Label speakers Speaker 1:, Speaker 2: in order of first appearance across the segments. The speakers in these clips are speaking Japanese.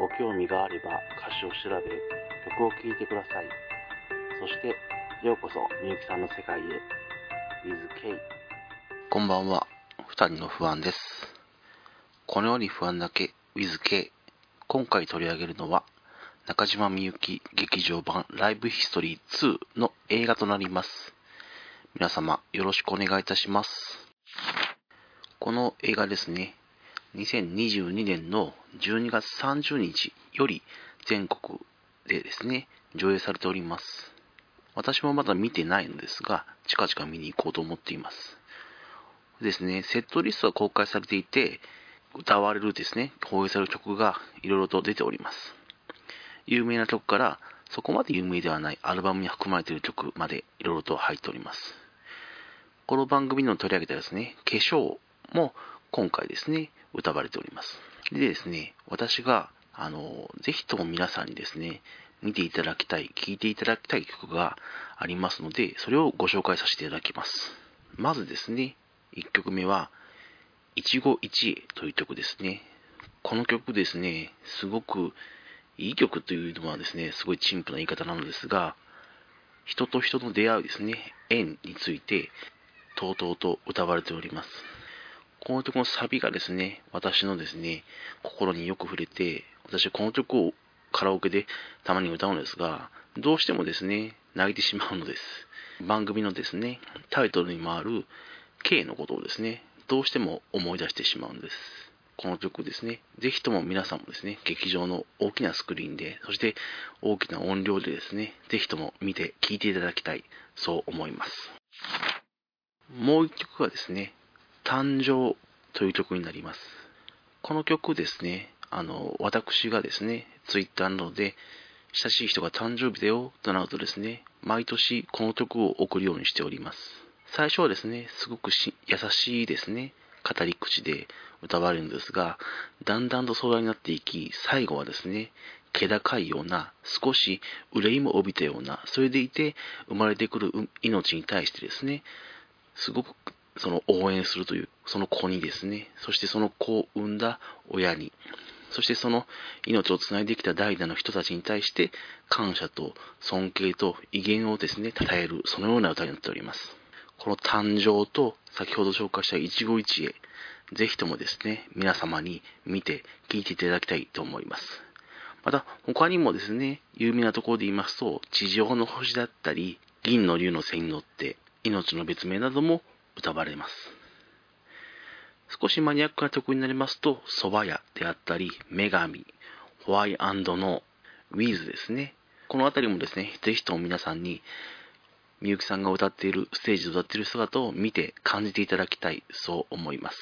Speaker 1: ご興味があれば歌詞を調べ、曲を聴いてください。そして、ようこそみゆきさんの世界へ。With K。
Speaker 2: こんばんは。二人の不安です。このように不安だけ with K。今回取り上げるのは、中島みゆき劇場版ライブヒストリー2の映画となります。皆様よろしくお願いいたします。この映画ですね、2022年の12月30日より全国でですね、上映されております。私もまだ見てないのですが、近々見に行こうと思っています。ですね、セットリストは公開されていて、歌われるですね、放映される曲がいろいろと出ております。有名な曲から、そこまで有名ではないアルバムに含まれている曲までいろいろと入っております。この番組の取り上げたですね、化粧も今回ですね、歌われております。でですね、私が、あの、ぜひとも皆さんにですね、見ていただきたい、聴いていただきたい曲がありますので、それをご紹介させていただきます。まずですね、1曲目は、一期一会という曲ですね。この曲ですね、すごくいい曲というのはですね、すごい陳腐な言い方なのですが、人と人の出会うですね、縁について、とうとうと歌われております。この曲のサビがですね、私のですね、心によく触れて、私はこの曲をカラオケでたまに歌うのですが、どうしてもですね、泣いてしまうのです。番組のですね、タイトルにもある K のことをですね、どうしても思い出してしまうんです。この曲ですね、ぜひとも皆さんもですね、劇場の大きなスクリーンで、そして大きな音量でですね、ぜひとも見て聴いていただきたい、そう思います。もう一曲はですね、誕生という曲になります。この曲ですね、あの、私がですね、ツイッターなどで、親しい人が誕生日だよとなるとですね、毎年この曲を送るようにしております。最初はですね、すごく優しいですね、語り口で歌われるんですが、だんだんと壮大になっていき、最後はですね、気高いような、少し憂いも帯びたような、それでいて生まれてくる命に対してですね、すごくその応援するという、その子にですね、そしてその子を産んだ親に、そしてその命をつないできた代々の人たちに対して、感謝と尊敬と威厳をですね、称える、そのような歌になっております。この誕生と、先ほど紹介した一期一会、ぜひともですね、皆様に見て、聴いていただきたいと思います。また、他にもですね、有名なところで言いますと、地上の星だったり、銀の竜の背に乗って、命の別名なども歌われます。少しマニアックな曲になりますと、蕎麦屋であったり、女神、ホワイノー、ウィズですね。このあたりもですね、ぜひとも皆さんに、みゆきさんが歌っている、ステージで歌っている姿を見て感じていただきたい、そう思います。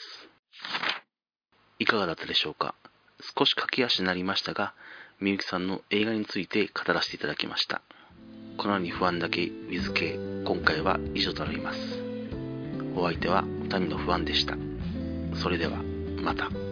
Speaker 2: いかがだったでしょうか？少し駆け足になりましたが、みゆきさんの映画について語らせていただきました。このように不安だけ with K 今回は以上となります。お相手は谷の不安でした。それではまた。